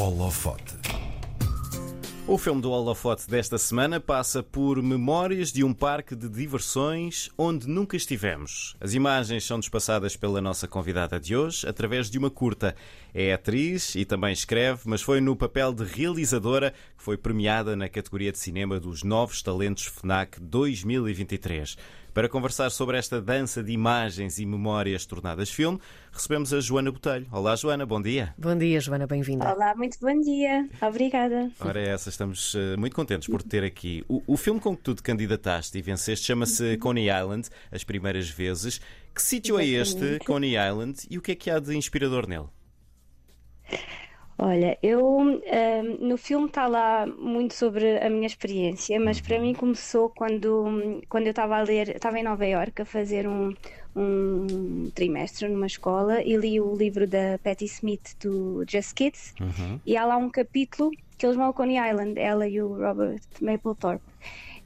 Holofote. O filme do Holofote desta semana passa por memórias de um parque de diversões onde nunca estivemos. As imagens são despassadas pela nossa convidada de hoje através de uma curta. É atriz e também escreve, mas foi no papel de realizadora que foi premiada na categoria de cinema dos Novos Talentos FNAC 2023. Para conversar sobre esta dança de imagens e memórias tornadas filme, recebemos a Joana Botelho. Olá, Joana, bom dia. Bom dia, Joana, bem-vinda. Olá, muito bom dia. Obrigada. Ora, é essa, estamos uh, muito contentes por ter aqui. O, o, filme com que tu te candidataste e venceste chama-se Coney Island, as primeiras vezes. Que sítio é este, Coney Island, e o que é que há de inspirador nele? Olha, eu um, no filme está lá muito sobre a minha experiência, mas para mim começou quando, quando eu estava a ler, estava em Nova Iorque a fazer um, um trimestre numa escola e li o livro da Patti Smith do Just Kids uhum. e há lá um capítulo que eles vão ao Coney Island, ela e o Robert Mapplethorpe.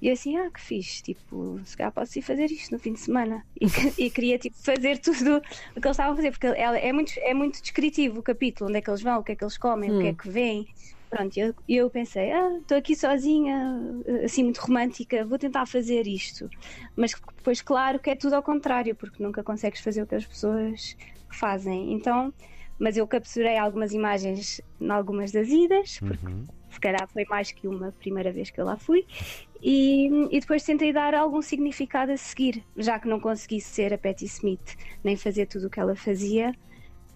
E eu assim, ah, que fixe, tipo, se calhar posso ir fazer isto no fim de semana. E, e queria, tipo, fazer tudo o que eles estavam a fazer, porque ela, é, muito, é muito descritivo o capítulo, onde é que eles vão, o que é que eles comem, hum. o que é hum. que vêm. Pronto, eu, eu pensei, ah, estou aqui sozinha, assim, muito romântica, vou tentar fazer isto. Mas depois, claro, que é tudo ao contrário, porque nunca consegues fazer o que as pessoas fazem. Então, mas eu capturei algumas imagens em algumas das idas, porque uhum. se calhar foi mais que uma primeira vez que eu lá fui, e, e, depois tentei dar algum significado a seguir, já que não consegui ser a Patti Smith, nem fazer tudo o que ela fazia.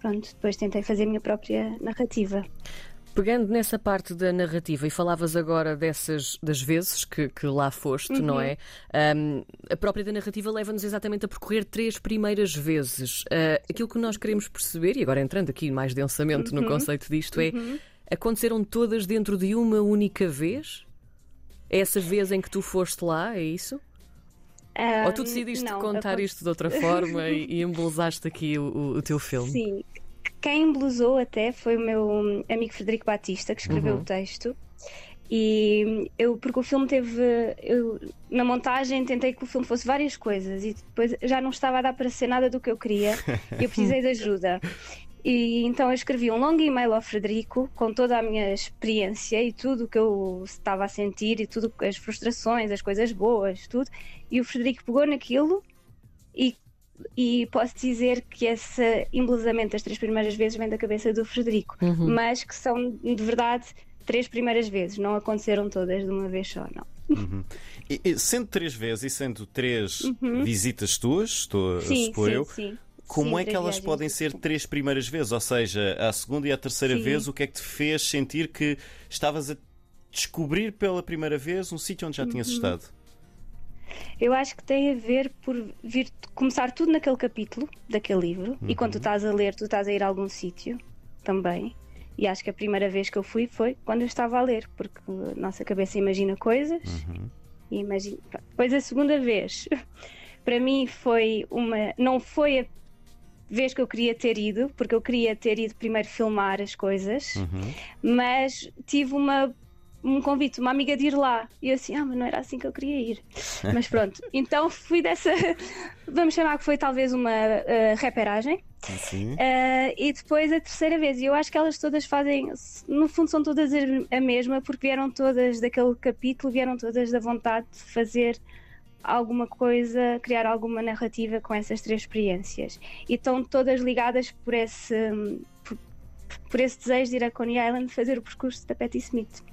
Pronto, depois tentei fazer a minha própria narrativa. Pegando nessa parte da narrativa, e falavas agora dessas das vezes que, que lá foste, uhum. não é? Um, a própria da narrativa leva-nos exatamente a percorrer três primeiras vezes. Uh, aquilo que nós queremos perceber, e agora entrando aqui mais densamente uhum. no conceito disto, é uhum. aconteceram todas dentro de uma única vez? Essa vez em que tu foste lá, é isso? Um, Ou tu decidiste não, contar isto de outra forma e, e embelezaste aqui o, o, teu filme? Sim, quem embelezou até foi o meu amigo Frederico Batista, que escreveu uhum. o texto. E eu, porque o filme teve. Eu, na montagem tentei que o filme fosse várias coisas e depois já não estava a dar para ser nada do que eu queria e eu precisei de ajuda. E então eu escrevi um longo e-mail ao Frederico com toda a minha experiência e tudo o que eu estava a sentir e tudo as frustrações, as coisas boas, tudo. E o Frederico pegou naquilo e, e posso dizer que esse embelezamento das três primeiras vezes vem da cabeça do Frederico, uhum. mas que são de verdade três primeiras vezes, não aconteceram todas de uma vez só, não. Uhum. E, e, sendo três vezes e sendo três uhum. visitas tuas, estou sim, a supor sim, eu, sim. Como Sim, é que elas podem ser três primeiras vezes? Ou seja, a segunda e a terceira Sim. vez, o que é que te fez sentir que estavas a descobrir pela primeira vez um sítio onde já tinhas uhum. estado? Eu acho que tem a ver por vir começar tudo naquele capítulo daquele livro uhum. e quando tu uhum. estás a ler, tu estás a ir a algum sítio também. E acho que a primeira vez que eu fui foi quando eu estava a ler, porque a nossa cabeça imagina coisas uhum. e imagina. Depois a segunda vez, para mim foi uma. Não foi a vez que eu queria ter ido, porque eu queria ter ido primeiro filmar as coisas, uhum. mas tive uma um convite, uma amiga de ir lá. E eu assim, ah, mas não era assim que eu queria ir. mas pronto, então fui dessa, vamos chamar que foi talvez uma uh, reperagem. Uh, e depois a terceira vez, e eu acho que elas todas fazem, no fundo são todas a mesma, porque vieram todas daquele capítulo, vieram todas da vontade de fazer alguma coisa, criar alguma narrativa com essas três experiências. E estão todas ligadas por esse, por, por esse desejo de ir a Coney Island fazer o percurso da Patti Smith.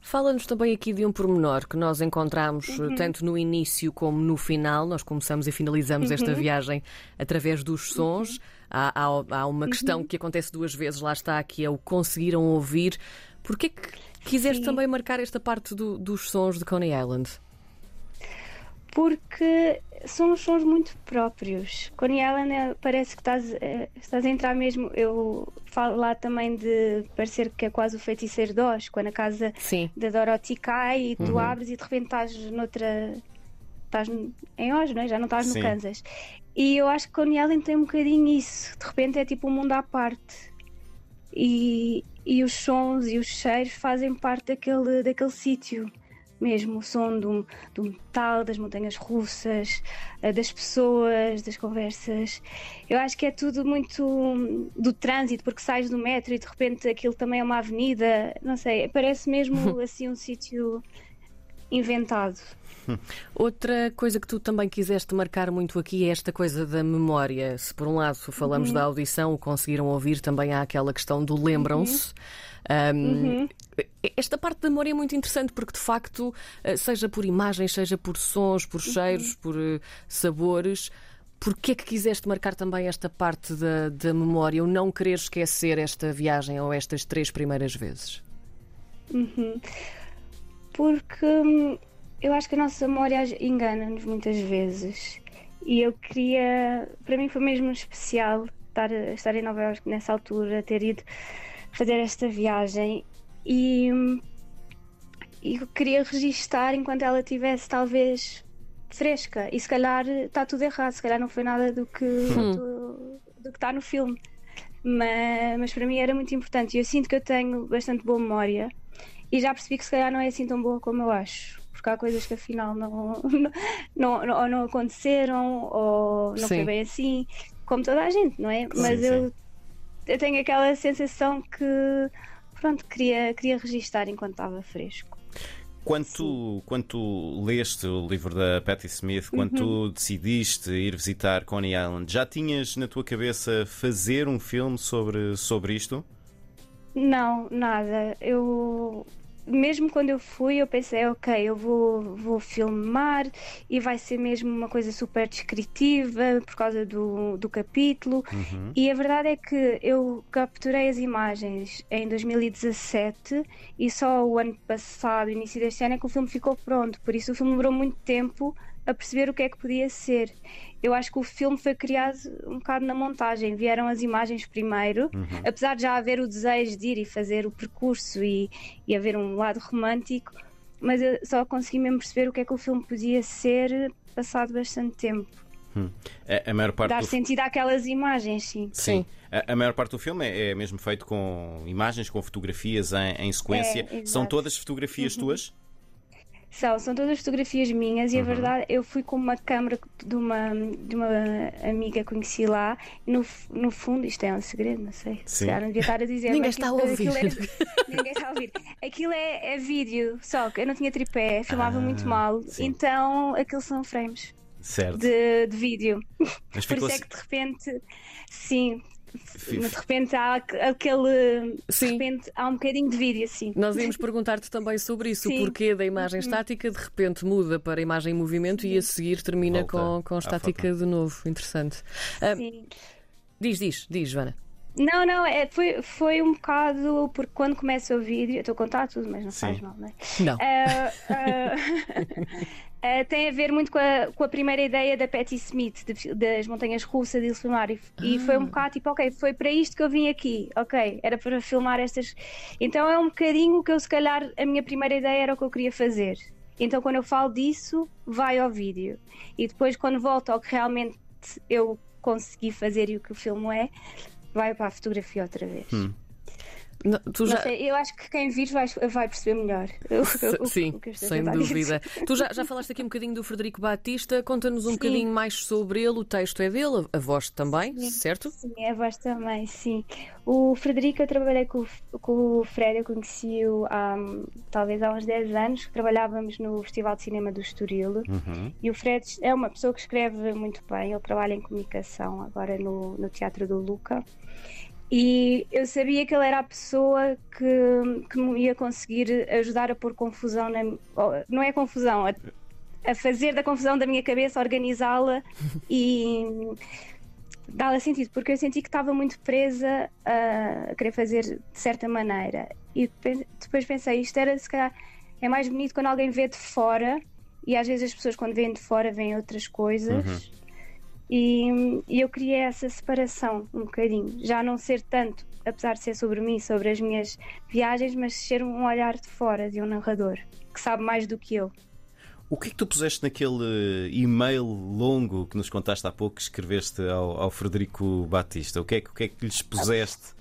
Fala-nos também aqui de um pormenor que nós encontramos uhum. tanto no início como no final. Nós começamos e finalizamos uhum. esta viagem através dos sons. Uhum. Há, há, há, uma questão uhum. que acontece duas vezes, lá está, que é o conseguiram ouvir. Porquê que quiseste Sim. também marcar esta parte do, dos sons de Coney Island? Porque são os sons muito próprios. Coney Island é, parece que estás, é, estás a entrar mesmo. Eu falo lá também de parecer que é quase o feiticeiro de Oz, quando a casa Sim. da Dorothy cai e tu uhum. abres e de repente estás noutra. Estás em Oz, não é? já não estás no Kansas. E eu acho que Coney Island tem um bocadinho isso. De repente é tipo um mundo à parte. E, e os sons e os cheiros fazem parte daquele, daquele sítio mesmo o som do, do metal, das montanhas russas, eh, das pessoas, das conversas. Eu acho que é tudo muito do trânsito, porque sais do metro e de repente aquilo também é uma avenida, não sei, parece mesmo assim um sítio inventado. Outra coisa que tu também quiseste marcar muito aqui é esta coisa da memória. Se por um lado falamos uhum. da audição, o conseguiram ouvir, também há aquela questão do lembram-se. Uhum. Um, uhum. Esta parte da memória é muito interessante porque, de facto, eh, seja por imagens, seja por sons, por uhum. cheiros, por uh, sabores, Porquê é que quiseste marcar também esta parte da, da memória, ou não querer esquecer esta viagem ou estas três primeiras vezes? Uhum. Porque hum, eu acho que a nossa memória engana-nos muitas vezes. E eu queria. Para mim foi mesmo especial estar, estar em Nova Iorque nessa altura, ter ido fazer esta viagem. E, e eu queria registar enquanto ela tivesse talvez fresca. E se calhar está tudo errado, se calhar não foi nada do que, hum. do, do, que está no filme. Mas, mas para mim era muito importante. E eu sinto que eu tenho bastante boa memória. E já percebi que se calhar não é assim tão boa como eu acho porque há coisas que afinal não, não, não, ou não aconteceram ou não sim. foi bem assim, como toda a gente, não é? Mas sim, eu, eu tenho aquela sensação que pronto, queria, queria registar enquanto estava fresco. Quando tu, quando tu leste o livro da Patti Smith, quando uhum. tu decidiste ir visitar Coney Island, já tinhas na tua cabeça fazer um filme sobre, sobre isto? Não, nada. Eu mesmo quando eu fui, eu pensei, ok, eu vou, vou filmar e vai ser mesmo uma coisa super descritiva por causa do, do capítulo. Uhum. E a verdade é que eu capturei as imagens em 2017 e só o ano passado, início deste ano, é que o filme ficou pronto. Por isso o filme demorou muito tempo a perceber o que é que podia ser. Eu acho que o filme foi criado um bocado na montagem. Vieram as imagens primeiro, uhum. apesar de já haver o desejo de ir e fazer o percurso e, e haver um lado romântico, mas eu só consegui mesmo perceber o que é que o filme podia ser passado bastante tempo. Hum. A, a, maior parte Dar do... sentido àquelas imagens, sim. Sim. sim. A, a, maior parte do filme é, é, mesmo feito com imagens, com fotografias em, em sequência. É, São todas fotografias uhum. tuas? São, são todas fotografias minhas e a uhum. verdade eu fui com uma câmera de uma, de uma amiga que conheci lá e no, no fundo, isto é um segredo, não sei, Sim. se não devia estar a dizer. ninguém está a ouvir. É, ninguém está a ouvir. Aquilo é, é vídeo, só que eu não tinha tripé, filmava ah, muito mal, sim. então aquilo são frames. Certo. De, de vídeo. Mas Por isso é que de repente, sim, mas de repente há aquele. Sim. De repente há um bocadinho de vídeo, assim. Nós íamos perguntar-te também sobre isso, Sim. o porquê da imagem uhum. estática, de repente muda para a imagem em movimento Sim. e a seguir termina com, com estática de novo. Interessante. Uh, Sim. Diz, diz, diz, Joana. Não, não, é, foi, foi um bocado porque quando começa o vídeo, eu estou a contar tudo, mas não Sim. faz mal, não é? Não. Uh, uh, Uh, tem a ver muito com a, com a, primeira ideia da Patti Smith, de, das montanhas russas de filmar. E, ah. e, foi um bocado tipo, ok, foi para isto que eu vim aqui, ok, era para filmar estas. Então é um bocadinho que eu, se calhar, a minha primeira ideia era o que eu queria fazer. Então quando eu falo disso, vai ao vídeo. E depois, quando volto ao que realmente eu consegui fazer e o que o filme é, vai para a fotografia outra vez. Hum. Não, já... sei, eu acho que quem vir vai, vai perceber melhor. O, Sim, o sem dúvida. Tu já, já falaste aqui um bocadinho do Frederico Batista, conta-nos um sim. bocadinho mais sobre ele. O texto é dele, a voz também, sim. certo? Sim, a voz também, sim. O Frederico, eu trabalhei com, com o Fred, eu conheci-o há talvez há uns 10 anos, trabalhávamos no Festival de Cinema do Estoril. Uhum. E o Fred é uma pessoa que escreve muito bem, ele trabalha em comunicação agora no, no Teatro do Luca. E eu sabia que ele era a pessoa que, que me ia conseguir ajudar a pôr confusão na. Não é confusão, a, a fazer da confusão da minha cabeça, organizá-la e dá-la sentido, porque eu senti que estava muito presa a querer fazer de certa maneira. E depois pensei, isto era se calhar é mais bonito quando alguém vê de fora, e às vezes as pessoas quando vêm de fora veem outras coisas. Uhum. E, e, eu queria essa separação um bocadinho, já não ser tanto, apesar de ser sobre mim, sobre as minhas viagens, mas ser um olhar de fora de um narrador que sabe mais do que eu. O que é que tu puseste naquele e-mail longo que nos contaste há pouco que escreveste ao, ao Frederico Batista? O que, é, o que é que lhes puseste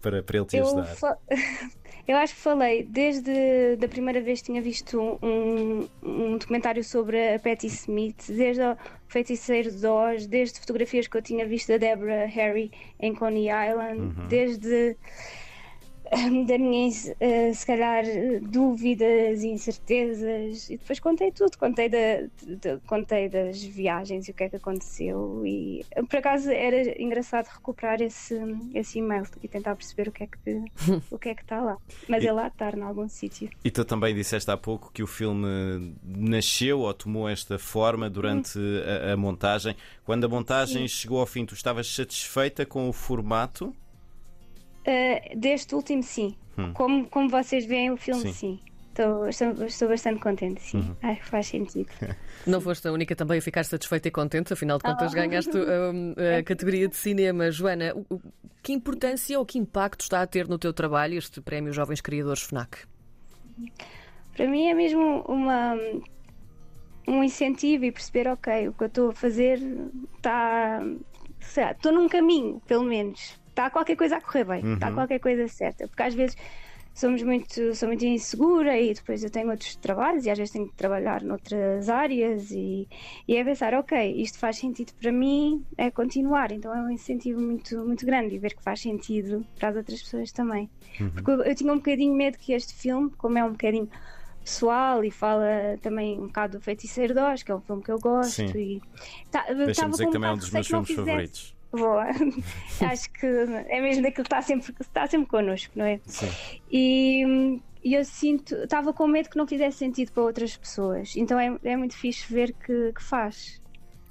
para, para ele te ajudar? Fa... Eu acho que falei, desde a primeira vez que tinha visto um, um documentário sobre a Patti Smith, desde o Feiticeiro de Oz, desde fotografias que eu tinha visto da Deborah Harry em Coney Island, uhum. desde da minha, uh, se calhar, dúvidas, incertezas, e depois contei tudo, contei, da, de, contei das viagens e o que é que aconteceu. E por acaso era engraçado recuperar esse, esse e-mail e tentar perceber o que é que o que é que está lá. Mas e, é lá estar em algum sítio. E tu também disseste há pouco que o filme nasceu ou tomou esta forma durante hum. a, a, montagem. Quando a montagem Sim. chegou ao fim, tu estavas satisfeita com o formato? Uh, deste último, sim. Hum. Como, como vocês veem o filme, sim. sim. Estou, estou, estou, bastante contente, sim. Uhum. Acho que faz sentido. Não foste a única também a ficar satisfeita e contente, afinal de contas oh. ganhaste a, a categoria de cinema. Joana, que importância ou que impacto está a ter no teu trabalho este Prémio Jovens Criadores FNAC? Para mim é mesmo uma, um incentivo e perceber, ok, o que eu estou a fazer está. Estou num caminho, pelo menos está qualquer coisa a correr bem, está uhum. qualquer coisa certa. Porque às vezes somos muito, sou muito insegura e depois eu tenho outros trabalhos e às vezes tenho que trabalhar noutras áreas e, e é pensar, ok, isto faz sentido para mim, é continuar. Então é um incentivo muito, muito grande e ver que faz sentido para as outras pessoas também. Uhum. Porque eu, eu tinha um bocadinho medo que este filme, como é um bocadinho pessoal e fala também um bocado do Feiticeiro de Oz, que é um filme que eu gosto. Sim. E, tá, Deixa-me dizer que também é um dos meus filmes favoritos. Boa. Acho que é mesmo daquilo que está sempre, está sempre connosco, não é? Sim. E, e eu sinto, estava com medo que não fizesse sentido para outras pessoas. Então é, é muito fixe ver que, que faz.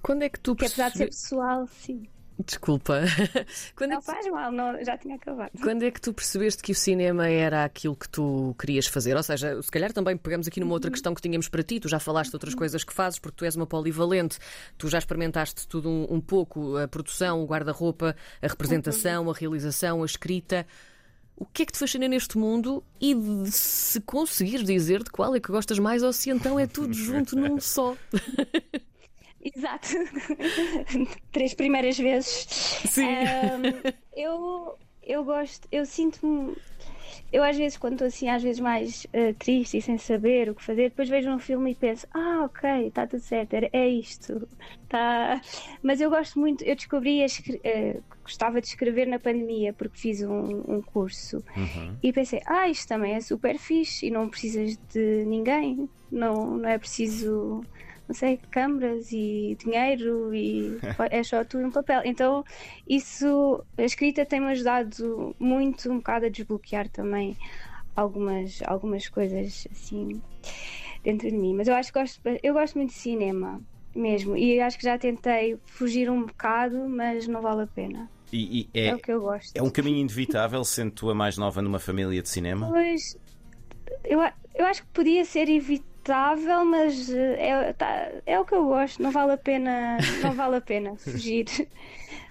Quando é que tu que apesar de ser pessoal, sim. Desculpa. Quando não é que... faz mal, não, já tinha acabado. Quando é que tu percebeste que o cinema era aquilo que tu querias fazer? Ou seja, se calhar também pegamos aqui numa outra uhum. questão que tínhamos para ti. Tu já falaste de outras uhum. coisas que fazes, porque tu és uma polivalente. Tu já experimentaste tudo um, um pouco: a produção, o guarda-roupa, a representação, uhum. a realização, a escrita. O que é que te fascina neste mundo e se conseguires dizer de qual é que gostas mais ou se então é tudo junto num só? Exato. Três primeiras vezes. Sim. Um, eu, eu gosto, eu sinto-me. Eu às vezes, quando estou assim, às vezes mais uh, triste e sem saber o que fazer, depois vejo um filme e penso, ah, ok, está tudo certo, é isto. Tá... Mas eu gosto muito, eu descobri, uh, gostava de escrever na pandemia porque fiz um, um curso uhum. e pensei, ah, isto também é super fixe e não precisas de ninguém, não, não é preciso não sei, câmaras e dinheiro e é só tudo um papel. Então, isso, a escrita tem-me ajudado muito, um bocado a desbloquear também algumas, algumas coisas assim dentro de mim. Mas eu acho que gosto, eu gosto muito de cinema mesmo e acho que já tentei fugir um bocado, mas não vale a pena. E, e é, é, o que eu gosto. É um caminho inevitável, sendo tu a mais nova numa família de cinema? Pois, eu, eu acho que podia ser evitável agradável, mas eh, é, tá, é o que eu gosto, não vale a pena, não vale a pena fugir.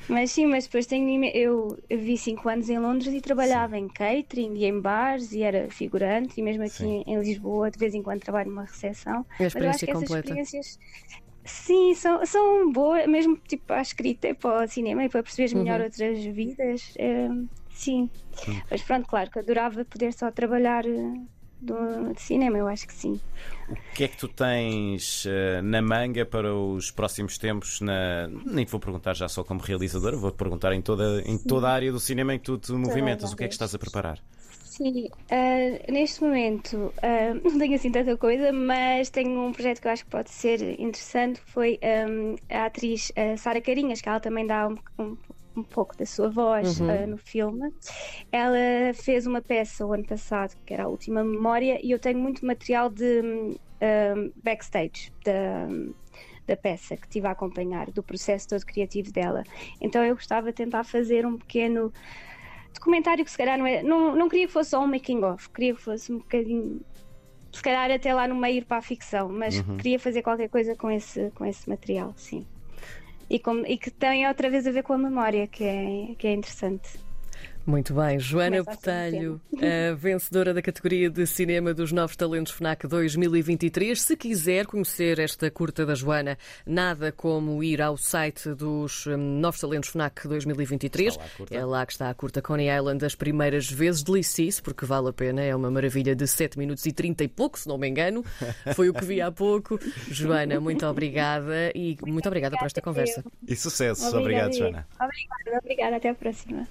Mas sim, mas depois tenho. Eu, eu vi 5 anos em Londres e trabalhava sim. em catering e em bares e era figurante, e mesmo aqui em, em, Lisboa, de vez em quando trabalho numa recepção. É a experiência mas eu acho que completa. essas experiências. Sim, são, são boas, mesmo tipo para a escrita e para o cinema e para perceber melhor uhum. outras vidas. É, sim. Mas pronto, claro que adorava poder só trabalhar eh, do, de cinema, eu acho que sim. O que é que tu tens uh, na manga para os próximos tempos? Na... Nem te vou perguntar já só como realizadora, vou-te perguntar em toda, em toda a área do cinema em que tu te movimentas. O que é que estás a preparar? Sim, uh, neste momento uh, não tenho assim tanta coisa, mas tenho um projeto que eu acho que pode ser interessante. Foi um, a atriz Sara Carinhas, que ela também dá um, um um pouco da sua voz uhum. uh, no filme. Ela fez uma peça o ano passado, que era a última memória, e eu tenho muito material de um, backstage da, da peça que estive a acompanhar, do processo todo criativo dela. Então eu gostava de tentar fazer um pequeno documentário que se calhar não é. Não, não queria que fosse só um making of, queria que fosse um bocadinho. Se calhar até lá no meio ir para a ficção, mas uhum. queria fazer qualquer coisa com esse, com esse material, sim e, com, e que tem outra vez a ver com a memória, que é, que é interessante. Muito bem, Joana Botelho, a vencedora da categoria de cinema dos Novos Talentos FNAC 2023. Se quiser conhecer esta curta da Joana, nada como ir ao site dos hum, Novos Talentos FNAC 2023. Lá é lá que está a curta Coney Island as primeiras vezes. Delicie-se, porque vale a pena. É uma maravilha de 7 minutos e 30 e pouco, se não me engano. Foi o que vi há pouco. Joana, muito obrigada e muito obrigada por esta conversa. E sucesso. Obrigado, Joana. Obrigada, obrigada. Até a próxima.